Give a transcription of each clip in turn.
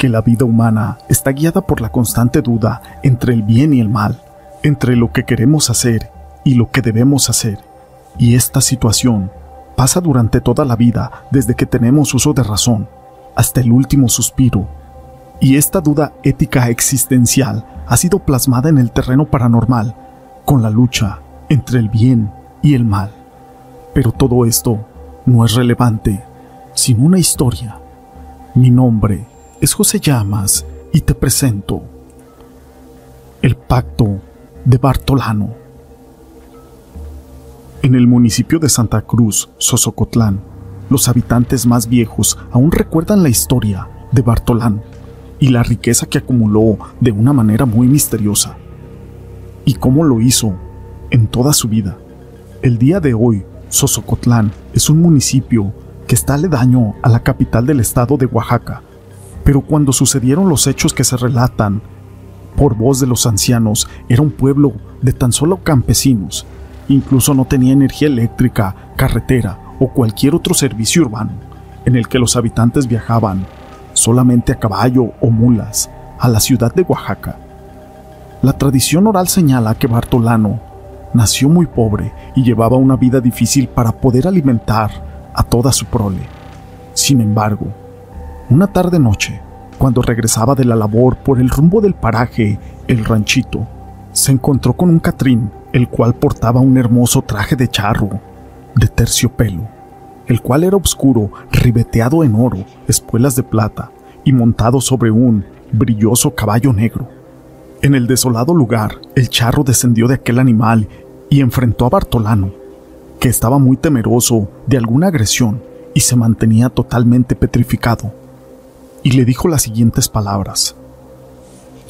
que la vida humana está guiada por la constante duda entre el bien y el mal, entre lo que queremos hacer y lo que debemos hacer. Y esta situación pasa durante toda la vida, desde que tenemos uso de razón hasta el último suspiro. Y esta duda ética existencial ha sido plasmada en el terreno paranormal, con la lucha entre el bien y el mal. Pero todo esto no es relevante sin una historia. Mi nombre es José Llamas y te presento el pacto de Bartolano. En el municipio de Santa Cruz, Sosocotlán, los habitantes más viejos aún recuerdan la historia de Bartolano y la riqueza que acumuló de una manera muy misteriosa. Y cómo lo hizo en toda su vida. El día de hoy, Sosocotlán es un municipio que está aledaño a la capital del estado de Oaxaca, pero cuando sucedieron los hechos que se relatan por voz de los ancianos, era un pueblo de tan solo campesinos. Incluso no tenía energía eléctrica, carretera o cualquier otro servicio urbano en el que los habitantes viajaban solamente a caballo o mulas a la ciudad de Oaxaca. La tradición oral señala que Bartolano nació muy pobre y llevaba una vida difícil para poder alimentar a toda su prole. Sin embargo, una tarde noche, cuando regresaba de la labor por el rumbo del paraje, el ranchito, se encontró con un Catrín, el cual portaba un hermoso traje de charro, de terciopelo, el cual era oscuro, ribeteado en oro, espuelas de plata, y montado sobre un brilloso caballo negro. En el desolado lugar, el charro descendió de aquel animal y enfrentó a Bartolano, que estaba muy temeroso de alguna agresión y se mantenía totalmente petrificado y le dijo las siguientes palabras.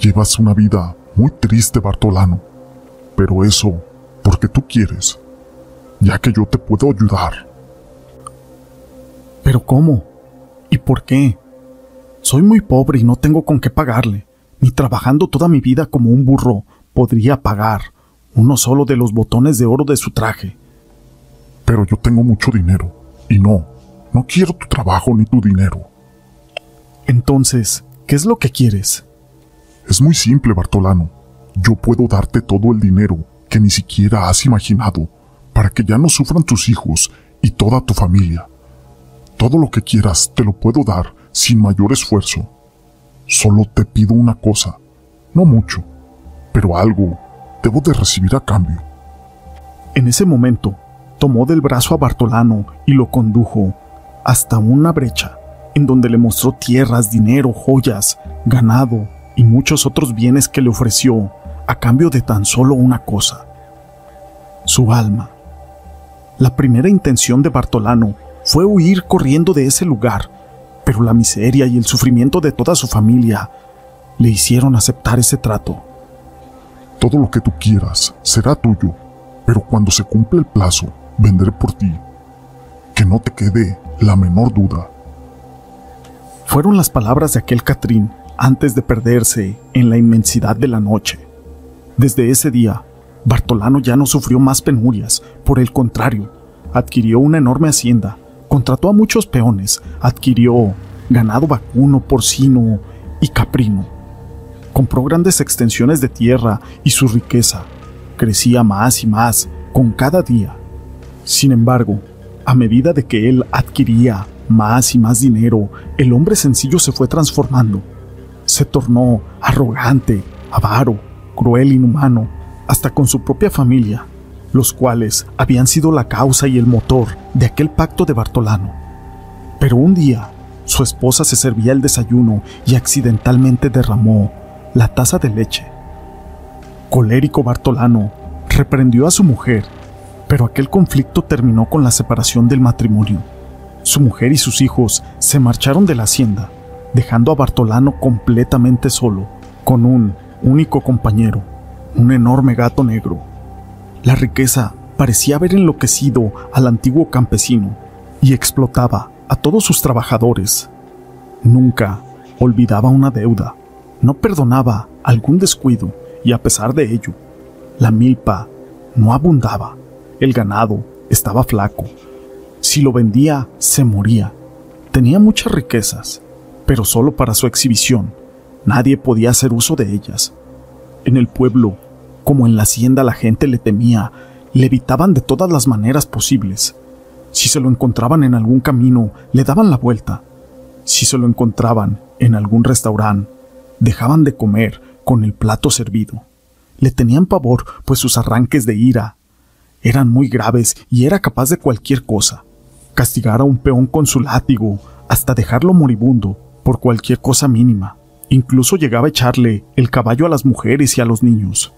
Llevas una vida muy triste, Bartolano, pero eso porque tú quieres, ya que yo te puedo ayudar. ¿Pero cómo? ¿Y por qué? Soy muy pobre y no tengo con qué pagarle, ni trabajando toda mi vida como un burro podría pagar uno solo de los botones de oro de su traje. Pero yo tengo mucho dinero, y no, no quiero tu trabajo ni tu dinero. Entonces, ¿qué es lo que quieres? Es muy simple, Bartolano. Yo puedo darte todo el dinero que ni siquiera has imaginado para que ya no sufran tus hijos y toda tu familia. Todo lo que quieras te lo puedo dar sin mayor esfuerzo. Solo te pido una cosa, no mucho, pero algo debo de recibir a cambio. En ese momento, tomó del brazo a Bartolano y lo condujo hasta una brecha en donde le mostró tierras, dinero, joyas, ganado y muchos otros bienes que le ofreció a cambio de tan solo una cosa, su alma. La primera intención de Bartolano fue huir corriendo de ese lugar, pero la miseria y el sufrimiento de toda su familia le hicieron aceptar ese trato. Todo lo que tú quieras será tuyo, pero cuando se cumple el plazo, vendré por ti. Que no te quede la menor duda. Fueron las palabras de aquel Catrín antes de perderse en la inmensidad de la noche. Desde ese día, Bartolano ya no sufrió más penurias, por el contrario, adquirió una enorme hacienda, contrató a muchos peones, adquirió ganado vacuno, porcino y caprino. Compró grandes extensiones de tierra y su riqueza crecía más y más con cada día. Sin embargo, a medida de que él adquiría más y más dinero, el hombre sencillo se fue transformando. Se tornó arrogante, avaro, cruel, inhumano, hasta con su propia familia, los cuales habían sido la causa y el motor de aquel pacto de Bartolano. Pero un día, su esposa se servía el desayuno y accidentalmente derramó la taza de leche. Colérico Bartolano reprendió a su mujer, pero aquel conflicto terminó con la separación del matrimonio. Su mujer y sus hijos se marcharon de la hacienda, dejando a Bartolano completamente solo, con un único compañero, un enorme gato negro. La riqueza parecía haber enloquecido al antiguo campesino y explotaba a todos sus trabajadores. Nunca olvidaba una deuda, no perdonaba algún descuido y a pesar de ello, la milpa no abundaba, el ganado estaba flaco. Si lo vendía, se moría. Tenía muchas riquezas, pero solo para su exhibición. Nadie podía hacer uso de ellas. En el pueblo, como en la hacienda, la gente le temía, le evitaban de todas las maneras posibles. Si se lo encontraban en algún camino, le daban la vuelta. Si se lo encontraban en algún restaurante, dejaban de comer con el plato servido. Le tenían pavor, pues sus arranques de ira eran muy graves y era capaz de cualquier cosa. Castigar a un peón con su látigo, hasta dejarlo moribundo, por cualquier cosa mínima. Incluso llegaba a echarle el caballo a las mujeres y a los niños.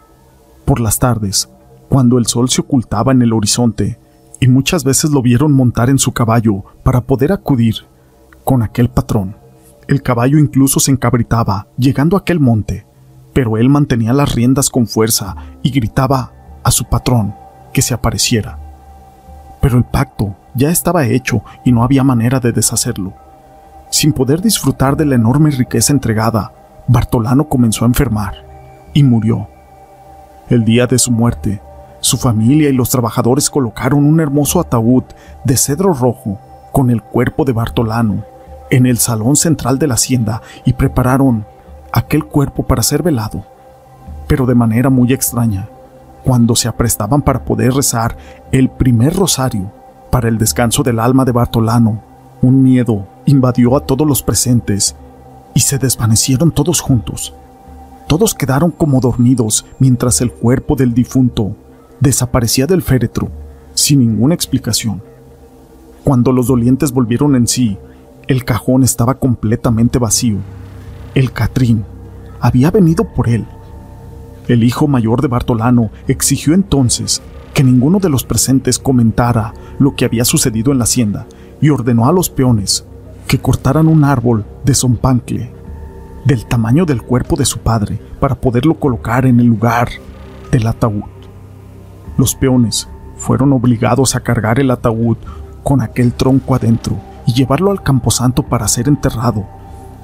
Por las tardes, cuando el sol se ocultaba en el horizonte, y muchas veces lo vieron montar en su caballo para poder acudir con aquel patrón. El caballo incluso se encabritaba llegando a aquel monte, pero él mantenía las riendas con fuerza y gritaba a su patrón que se apareciera. Pero el pacto ya estaba hecho y no había manera de deshacerlo. Sin poder disfrutar de la enorme riqueza entregada, Bartolano comenzó a enfermar y murió. El día de su muerte, su familia y los trabajadores colocaron un hermoso ataúd de cedro rojo con el cuerpo de Bartolano en el salón central de la hacienda y prepararon aquel cuerpo para ser velado, pero de manera muy extraña, cuando se aprestaban para poder rezar el primer rosario para el descanso del alma de Bartolano, un miedo invadió a todos los presentes y se desvanecieron todos juntos. Todos quedaron como dormidos mientras el cuerpo del difunto desaparecía del féretro sin ninguna explicación. Cuando los dolientes volvieron en sí, el cajón estaba completamente vacío. El Catrín había venido por él. El hijo mayor de Bartolano exigió entonces que ninguno de los presentes comentara lo que había sucedido en la hacienda y ordenó a los peones que cortaran un árbol de zompancle del tamaño del cuerpo de su padre para poderlo colocar en el lugar del ataúd. Los peones fueron obligados a cargar el ataúd con aquel tronco adentro y llevarlo al camposanto para ser enterrado,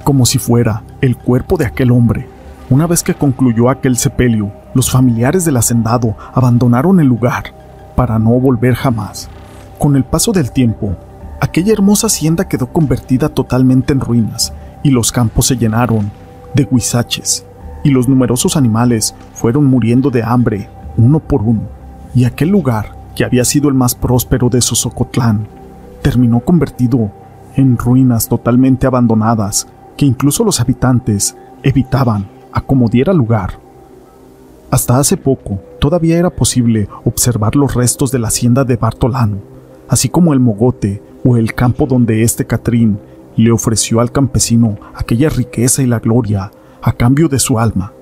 como si fuera el cuerpo de aquel hombre. Una vez que concluyó aquel sepelio, los familiares del hacendado abandonaron el lugar para no volver jamás. Con el paso del tiempo, aquella hermosa hacienda quedó convertida totalmente en ruinas y los campos se llenaron de huizaches y los numerosos animales fueron muriendo de hambre uno por uno y aquel lugar que había sido el más próspero de Sosocotlán terminó convertido en ruinas totalmente abandonadas que incluso los habitantes evitaban a diera lugar. Hasta hace poco todavía era posible observar los restos de la hacienda de Bartolano, así como el mogote o el campo donde este Catrín le ofreció al campesino aquella riqueza y la gloria a cambio de su alma,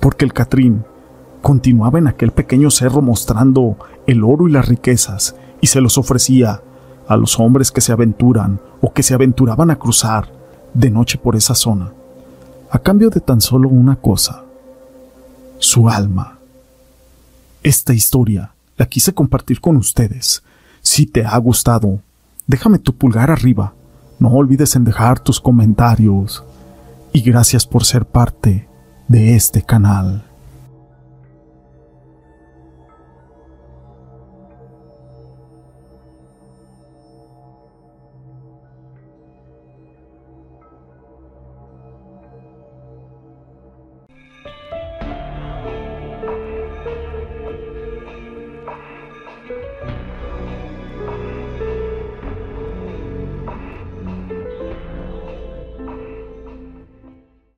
porque el Catrín continuaba en aquel pequeño cerro mostrando el oro y las riquezas y se los ofrecía a los hombres que se aventuran o que se aventuraban a cruzar de noche por esa zona, a cambio de tan solo una cosa, su alma. Esta historia la quise compartir con ustedes. Si te ha gustado, déjame tu pulgar arriba. No olvides en dejar tus comentarios. Y gracias por ser parte de este canal.